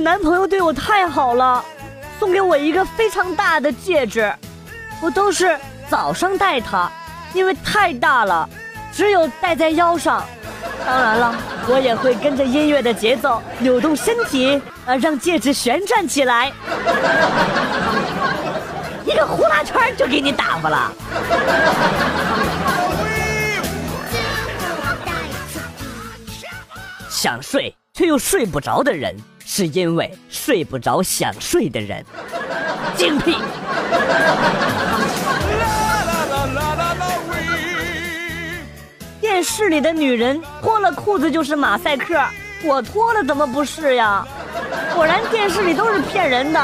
男朋友对我太好了，送给我一个非常大的戒指，我都是早上戴它，因为太大了，只有戴在腰上。当然了，我也会跟着音乐的节奏扭动身体，呃，让戒指旋转起来。一个呼啦圈就给你打发了。想睡却又睡不着的人，是因为睡不着想睡的人。精辟。电视里的女人脱了裤子就是马赛克，我脱了怎么不是呀？果然电视里都是骗人的。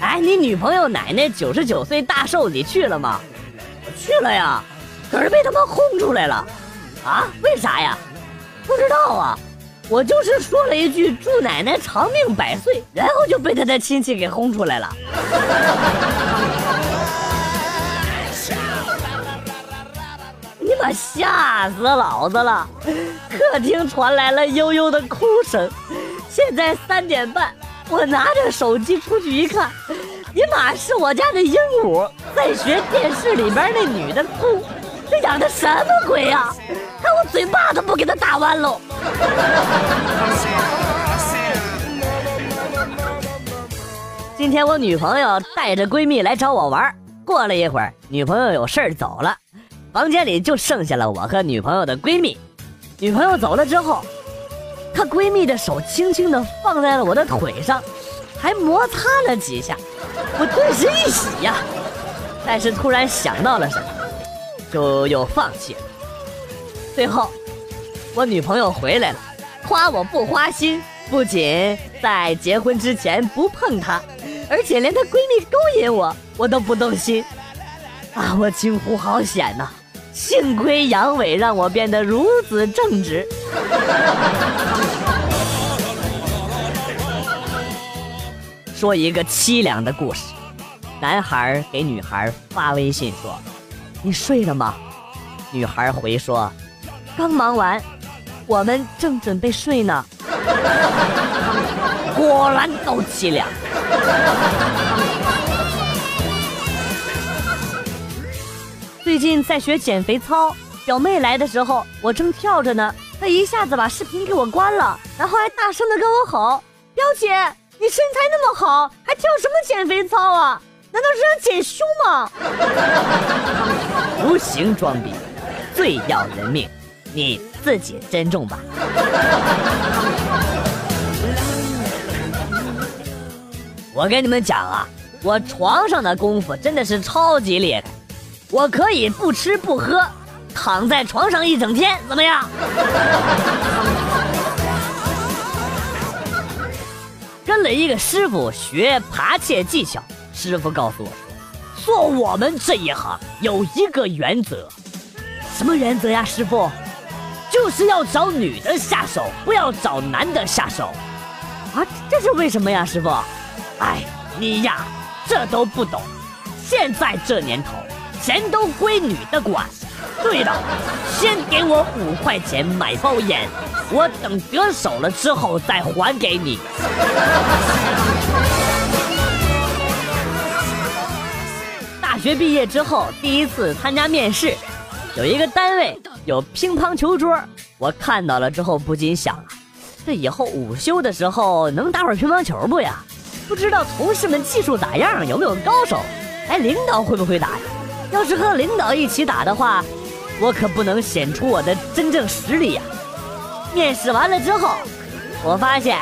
哎，你女朋友奶奶九十九岁大寿，你去了吗？我去了呀，可是被他们轰出来了。啊？为啥呀？不知道啊。我就是说了一句祝奶奶长命百岁，然后就被他的亲戚给轰出来了。你妈吓死老子了！客厅传来了悠悠的哭声。现在三点半。我拿着手机出去一看，尼玛是我家的鹦鹉在学电视里边那女的哭，这养的什么鬼呀？看我嘴巴都不给他打弯喽！今天我女朋友带着闺蜜来找我玩，过了一会儿，女朋友有事儿走了，房间里就剩下了我和女朋友的闺蜜。女朋友走了之后。她闺蜜的手轻轻的放在了我的腿上，还摩擦了几下，我顿时一喜呀。但是突然想到了什么，就又放弃了。最后，我女朋友回来了，夸我不花心，不仅在结婚之前不碰她，而且连她闺蜜勾引我，我都不动心。啊！我惊呼好险呐！幸亏阳痿让我变得如此正直。说一个凄凉的故事：男孩给女孩发微信说：“你睡了吗？”女孩回说：“刚忙完，我们正准备睡呢。”果然够凄凉。最近在学减肥操，表妹来的时候，我正跳着呢，她一下子把视频给我关了，然后还大声的跟我吼：“表姐，你身材那么好，还跳什么减肥操啊？难道是想减胸吗？”无形装逼，最要人命，你自己珍重吧。我跟你们讲啊，我床上的功夫真的是超级厉害。我可以不吃不喝，躺在床上一整天，怎么样？跟了一个师傅学扒窃技巧，师傅告诉我，做我们这一行有一个原则，什么原则呀？师傅，就是要找女的下手，不要找男的下手。啊，这是为什么呀？师傅，哎，你呀，这都不懂。现在这年头。钱都归女的管。对了，先给我五块钱买包烟，我等得手了之后再还给你。大学毕业之后第一次参加面试，有一个单位有乒乓球桌，我看到了之后不禁想，这以后午休的时候能打会儿乒乓球不呀？不知道同事们技术咋样，有没有高手？哎，领导会不会打呀？要是和领导一起打的话，我可不能显出我的真正实力呀！面试完了之后，我发现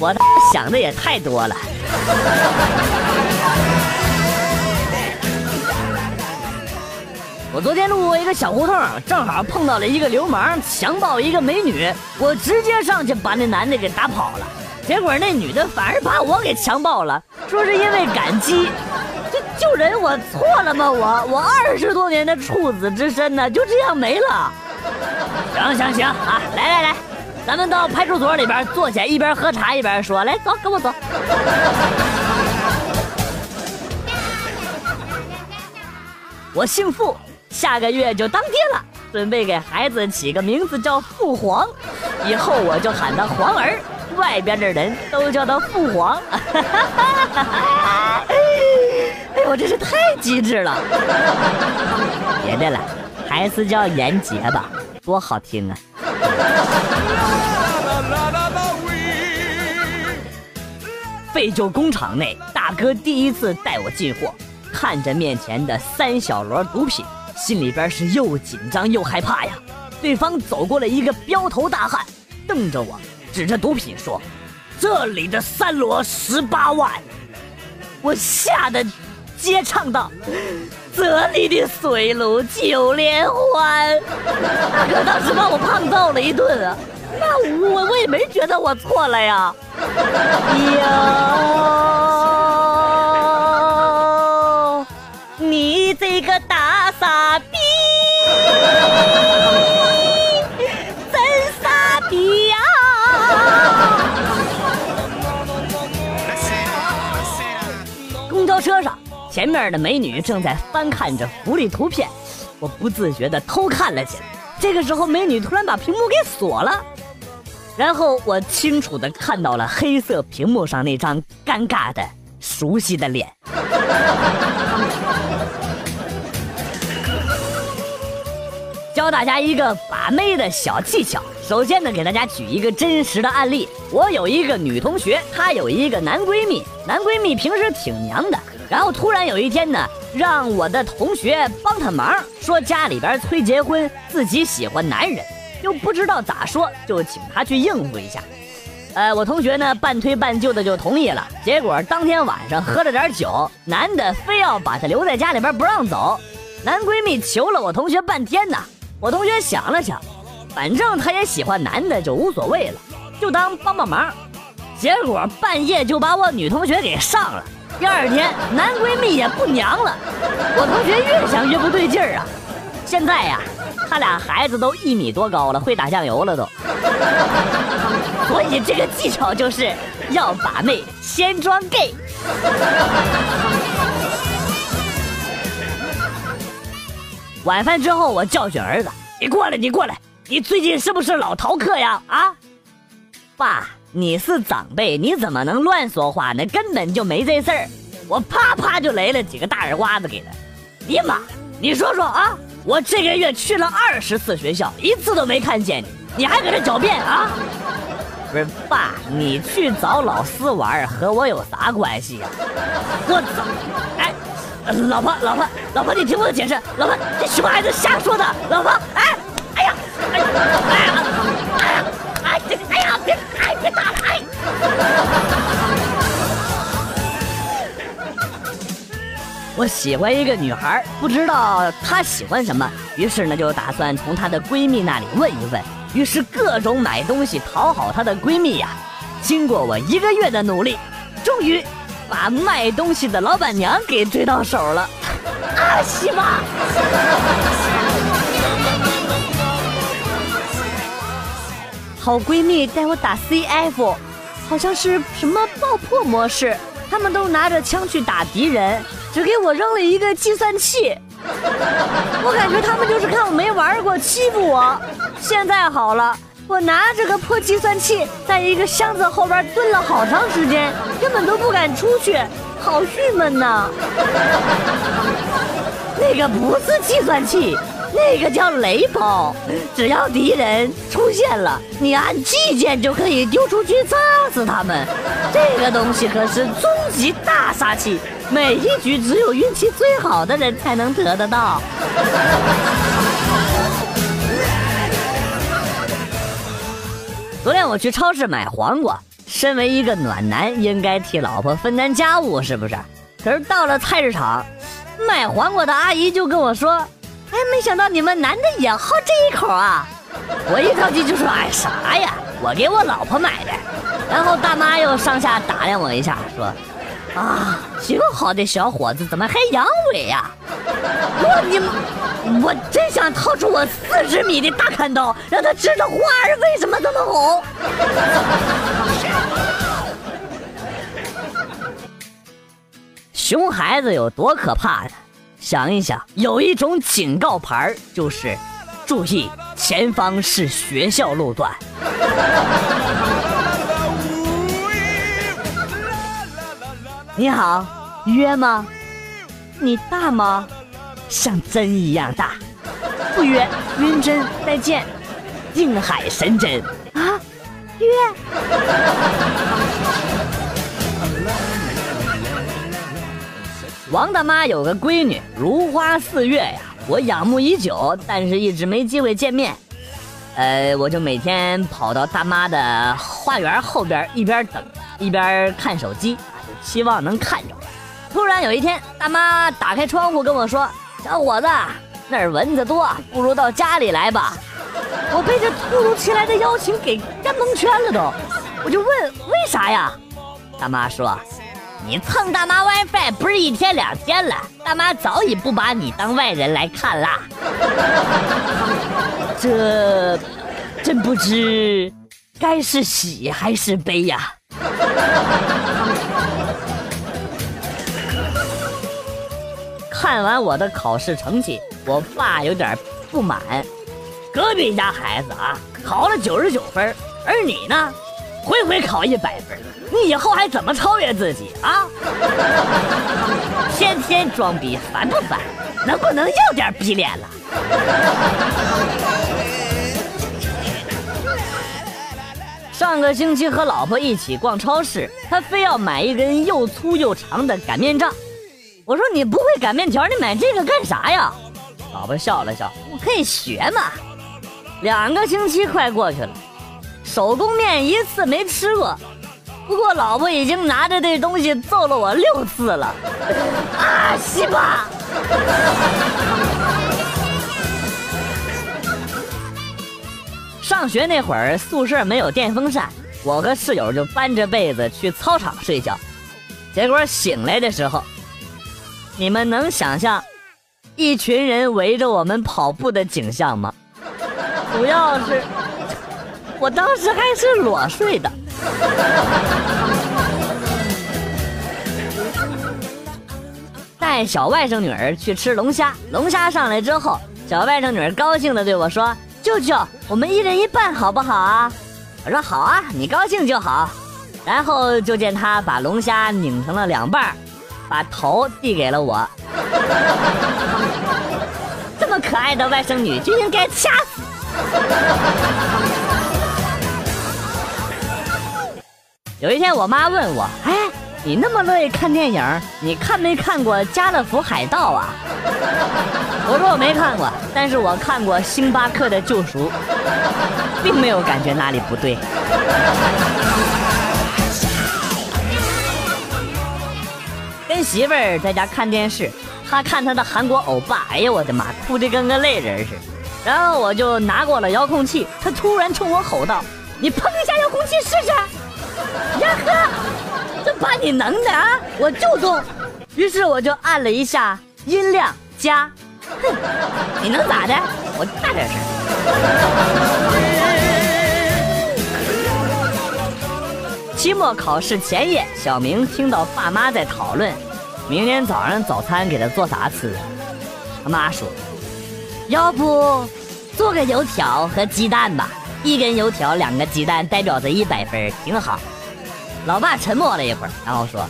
我想的也太多了。我昨天路过一个小胡同，正好碰到了一个流氓强暴一个美女，我直接上去把那男的给打跑了。结果那女的反而把我给强暴了，说是因为感激。这救人我错了吗？我我二十多年的处子之身呢，就这样没了。行行行啊，来来来，咱们到派出所里边坐下，一边喝茶一边说。来，走，跟我走。我姓傅，下个月就当爹了。准备给孩子起个名字叫父皇，以后我就喊他皇儿，外边的人都叫他父皇。哎呦，真是太机智了！别的了，还是叫严杰吧，多好听啊！废旧工厂内，大哥第一次带我进货，看着面前的三小摞毒品，心里边是又紧张又害怕呀。对方走过来一个彪头大汉，瞪着我，指着毒品说：“这里的三罗十八万。”我吓得接唱道：“这里的水路九连环。”大哥当时把我胖揍了一顿啊。那我我也没觉得我错了呀，哟，前面的美女正在翻看着福利图片，我不自觉地偷看了起来。这个时候，美女突然把屏幕给锁了。然后我清楚的看到了黑色屏幕上那张尴尬的、熟悉的脸。教大家一个把妹的小技巧。首先呢，给大家举一个真实的案例。我有一个女同学，她有一个男闺蜜，男闺蜜平时挺娘的，然后突然有一天呢，让我的同学帮他忙，说家里边催结婚，自己喜欢男人。又不知道咋说，就请他去应付一下。呃，我同学呢半推半就的就同意了。结果当天晚上喝了点酒，男的非要把她留在家里边不让走。男闺蜜求了我同学半天呢。我同学想了想，反正他也喜欢男的，就无所谓了，就当帮帮忙。结果半夜就把我女同学给上了。第二天男闺蜜也不娘了。我同学越想越不对劲儿啊。现在呀。他俩孩子都一米多高了，会打酱油了都。所以这个技巧就是要把妹先装 gay。晚饭之后，我教训儿子：“你过来，你过来，你最近是不是老逃课呀？”啊，爸，你是长辈，你怎么能乱说话呢？根本就没这事儿。我啪啪就来了几个大耳刮子给他。你妈，你说说啊！我这个月去了二十次学校，一次都没看见你，你还搁这狡辩啊？不是爸，你去找老师玩和我有啥关系呀？我操！哎，老婆，老婆，老婆，你听我解释，老婆，这熊孩子瞎说的，老婆，哎，哎呀，哎呀，哎呀，哎呀，我喜欢一个女孩，不知道她喜欢什么，于是呢就打算从她的闺蜜那里问一问，于是各种买东西讨好她的闺蜜呀。经过我一个月的努力，终于把卖东西的老板娘给追到手了。啊西吧！好闺蜜带我打 CF，好像是什么爆破模式，他们都拿着枪去打敌人。只给我扔了一个计算器，我感觉他们就是看我没玩过欺负我。现在好了，我拿着个破计算器在一个箱子后边蹲了好长时间，根本都不敢出去，好郁闷呐。那个不是计算器。那个叫雷包，只要敌人出现了，你按 G 键就可以丢出去炸死他们。这个东西可是终极大杀器，每一局只有运气最好的人才能得得到。昨天我去超市买黄瓜，身为一个暖男，应该替老婆分担家务，是不是？可是到了菜市场，卖黄瓜的阿姨就跟我说。哎，没想到你们男的也好这一口啊！我一着急就说：“哎，啥呀？我给我老婆买的。”然后大妈又上下打量我一下，说：“啊，挺好的小伙子，怎么还阳痿呀？”我你，我真想掏出我四十米的大砍刀，让他知道花儿为什么这么红。熊孩子有多可怕呢？想一想，有一种警告牌就是注意，前方是学校路段。你好，约吗？你大吗？像针一样大。不约，晕针，再见。定海神针啊，约。王大妈有个闺女，如花似月呀，我仰慕已久，但是一直没机会见面。呃，我就每天跑到大妈的花园后边，一边等一边看手机，就期望能看着。突然有一天，大妈打开窗户跟我说：“小伙子，那儿蚊子多，不如到家里来吧。”我被这突如其来的邀请给干蒙圈了都，我就问为啥呀？大妈说。你蹭大妈 WiFi 不是一天两天了，大妈早已不把你当外人来看啦。这真不知该是喜还是悲呀。看完我的考试成绩，我爸有点不满。隔壁家孩子啊，考了九十九分，而你呢，回回考一百分。你以后还怎么超越自己啊？天天装逼，烦不烦？能不能要点逼脸了？上个星期和老婆一起逛超市，她非要买一根又粗又长的擀面杖。我说你不会擀面条，你买这个干啥呀？老婆笑了笑，我可以学嘛。两个星期快过去了，手工面一次没吃过。不过，老婆已经拿着这东西揍了我六次了，啊，西瓜！上学那会儿，宿舍没有电风扇，我和室友就搬着被子去操场睡觉。结果醒来的时候，你们能想象一群人围着我们跑步的景象吗？主要是，我当时还是裸睡的。带小外甥女儿去吃龙虾，龙虾上来之后，小外甥女儿高兴的对我说：“舅舅，我们一人一半好不好啊？”我说：“好啊，你高兴就好。”然后就见他把龙虾拧成了两半，把头递给了我。这么可爱的外甥女就应该掐死。有一天，我妈问我：“哎，你那么乐意看电影，你看没看过《家乐福海盗》啊？”我说我没看过，但是我看过《星巴克的救赎》，并没有感觉哪里不对。跟媳妇儿在家看电视，她看她的韩国欧巴，哎呀我的妈，哭的跟个泪人似的。然后我就拿过了遥控器，她突然冲我吼道：“你碰一下遥控器试试！”你能的啊！我就中，于是我就按了一下音量加，哼，你能咋的？我大点声。期末考试前夜，小明听到爸妈在讨论，明天早上早餐给他做啥吃？他妈说，要不做个油条和鸡蛋吧。一根油条，两个鸡蛋，代表着一百分，挺好。老爸沉默了一会儿，然后说：“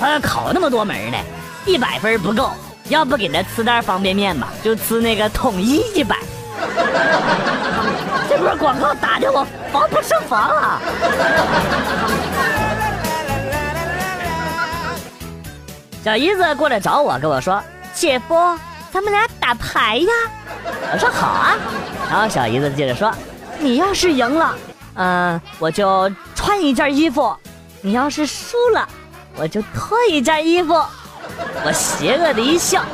他考那么多门呢，一百分不够，要不给他吃袋方便面吧？就吃那个统一一百。”这波广告打的我防不胜防啊！小姨子过来找我，跟我说：“姐夫，咱们俩打牌呀？”我说：“好啊。”然后小姨子接着说。你要是赢了，嗯，我就换一件衣服；你要是输了，我就脱一件衣服。我邪恶的一笑，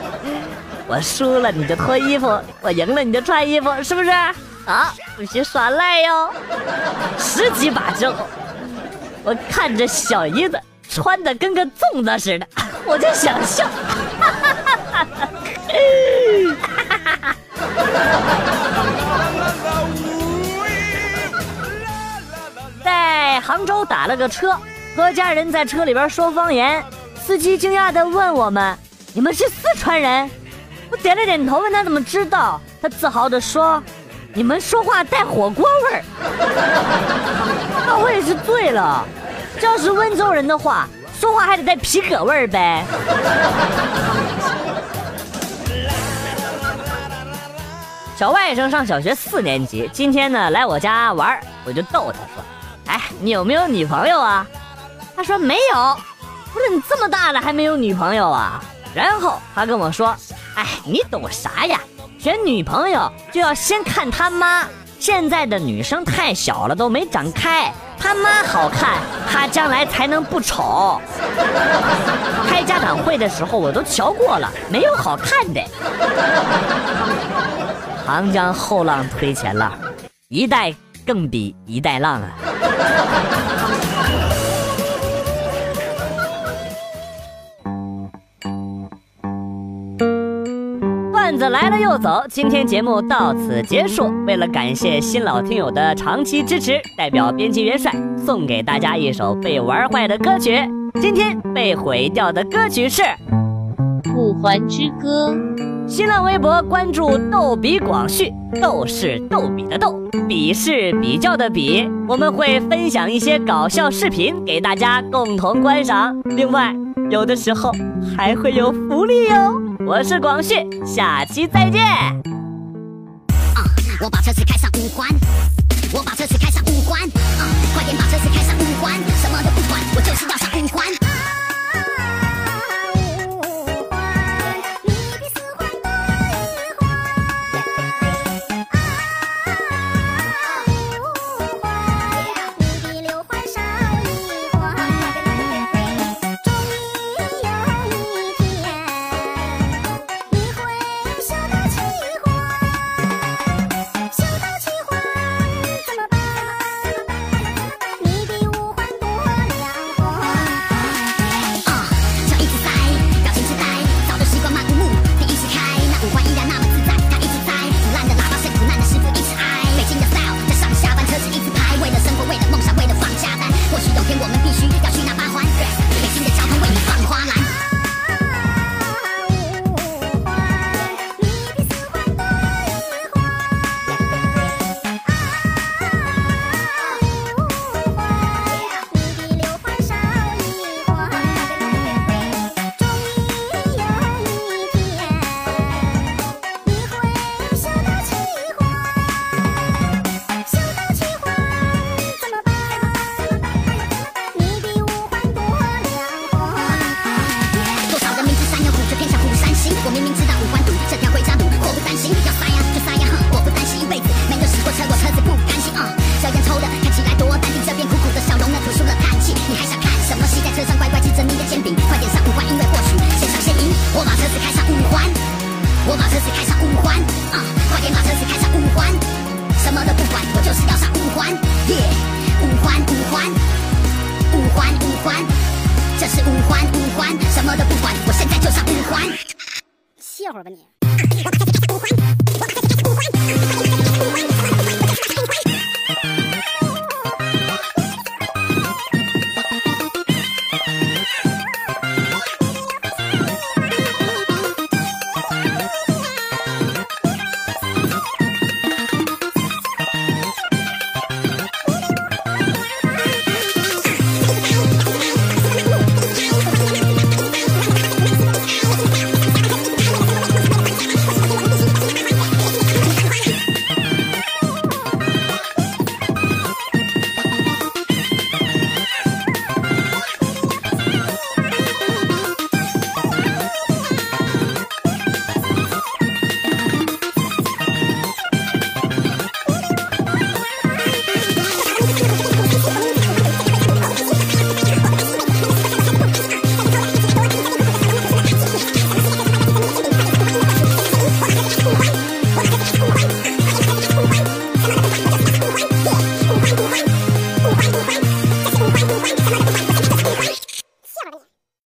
我输了你就脱衣服，我赢了你就穿衣服，是不是？啊，不许耍赖哟！十几把之后，我看着小姨子穿的跟个粽子似的，我就想笑。在杭州打了个车，和家人在车里边说方言。司机惊讶地问我们：“你们是四川人？”我点了点头，问他怎么知道。他自豪地说：“你们说话带火锅味儿。”那我也是醉了。这要是温州人的话，说话还得带皮革味儿呗。小外甥上小学四年级，今天呢来我家玩，我就逗他说：“，你有没有女朋友啊？”他说没有。我说你这么大了还没有女朋友啊？然后他跟我说：“哎，你懂啥呀？选女朋友就要先看他妈。现在的女生太小了，都没长开，他妈好看，他将来才能不丑。”开家长会的时候我都瞧过了，没有好看的。长江后浪推前浪，一代更比一代浪啊！段子来了又走，今天节目到此结束。为了感谢新老听友的长期支持，代表编辑元帅送给大家一首被玩坏的歌曲。今天被毁掉的歌曲是。《五环之歌》，新浪微博关注“逗比广旭”，逗是逗比的逗，比是比较的比。我们会分享一些搞笑视频给大家共同观赏，另外有的时候还会有福利哟。我是广旭，下期再见。我把车子开上五环，我把车子开上五环，快点把车子开上五环，什么都不管，我就是要上五环。不环什么都不管，我现在就上五环。歇会儿吧你。